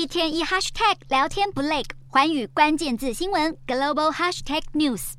一天一 hashtag 聊天不累，寰宇关键字新闻 global hashtag news。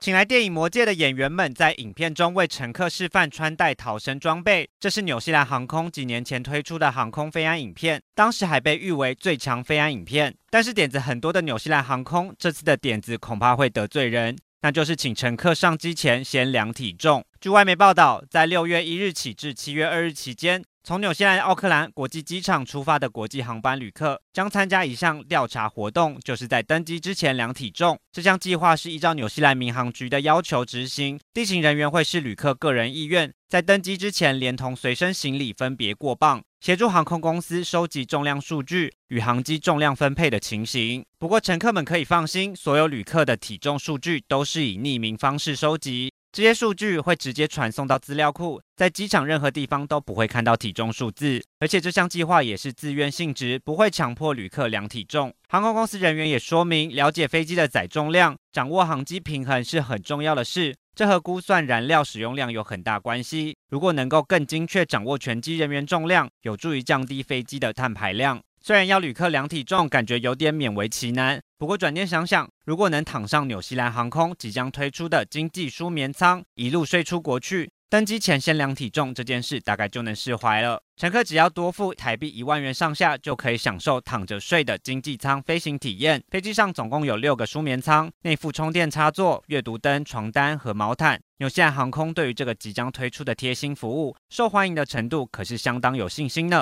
请来电影《魔戒》的演员们在影片中为乘客示范穿戴逃生装备，这是纽西兰航空几年前推出的航空飞安影片，当时还被誉为最强飞安影片。但是点子很多的纽西兰航空这次的点子恐怕会得罪人，那就是请乘客上机前先量体重。据外媒报道，在六月一日起至七月二日期间，从纽西兰奥克兰国际机场出发的国际航班旅客将参加一项调查活动，就是在登机之前量体重。这项计划是依照纽西兰民航局的要求执行，地勤人员会视旅客个人意愿，在登机之前连同随身行李分别过磅，协助航空公司收集重量数据与航机重量分配的情形。不过，乘客们可以放心，所有旅客的体重数据都是以匿名方式收集。这些数据会直接传送到资料库，在机场任何地方都不会看到体重数字。而且这项计划也是自愿性质，不会强迫旅客量体重。航空公司人员也说明，了解飞机的载重量，掌握航机平衡是很重要的事，这和估算燃料使用量有很大关系。如果能够更精确掌握全机人员重量，有助于降低飞机的碳排量。虽然要旅客量体重，感觉有点勉为其难。不过转念想想，如果能躺上纽西兰航空即将推出的经济舒眠舱，一路睡出国去，登机前先量体重这件事，大概就能释怀了。乘客只要多付台币一万元上下，就可以享受躺着睡的经济舱飞行体验。飞机上总共有六个舒眠舱，内附充电插座、阅读灯、床单和毛毯。纽西兰航空对于这个即将推出的贴心服务，受欢迎的程度可是相当有信心呢。